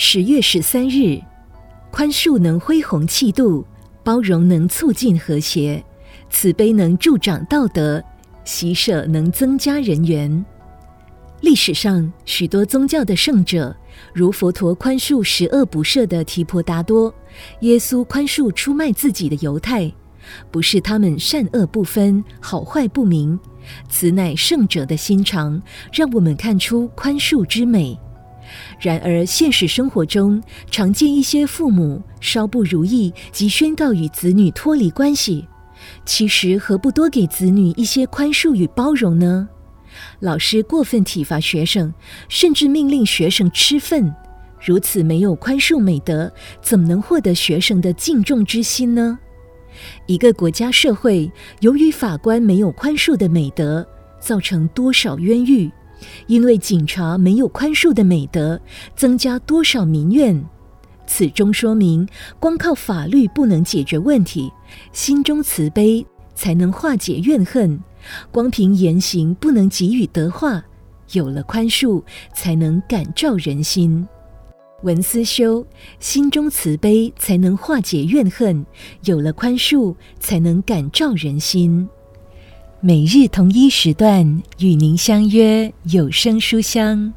十月十三日，宽恕能恢弘气度，包容能促进和谐，慈悲能助长道德，喜舍能增加人缘。历史上许多宗教的圣者，如佛陀宽恕十恶不赦的提婆达多，耶稣宽恕出卖自己的犹太，不是他们善恶不分、好坏不明，此乃圣者的心肠，让我们看出宽恕之美。然而，现实生活中常见一些父母稍不如意即宣告与子女脱离关系，其实何不多给子女一些宽恕与包容呢？老师过分体罚学生，甚至命令学生吃粪，如此没有宽恕美德，怎么能获得学生的敬重之心呢？一个国家社会，由于法官没有宽恕的美德，造成多少冤狱？因为警察没有宽恕的美德，增加多少民怨？此中说明，光靠法律不能解决问题，心中慈悲才能化解怨恨；光凭言行不能给予德化，有了宽恕才能感召人心。文思修，心中慈悲才能化解怨恨，有了宽恕才能感召人心。每日同一时段与您相约有声书香。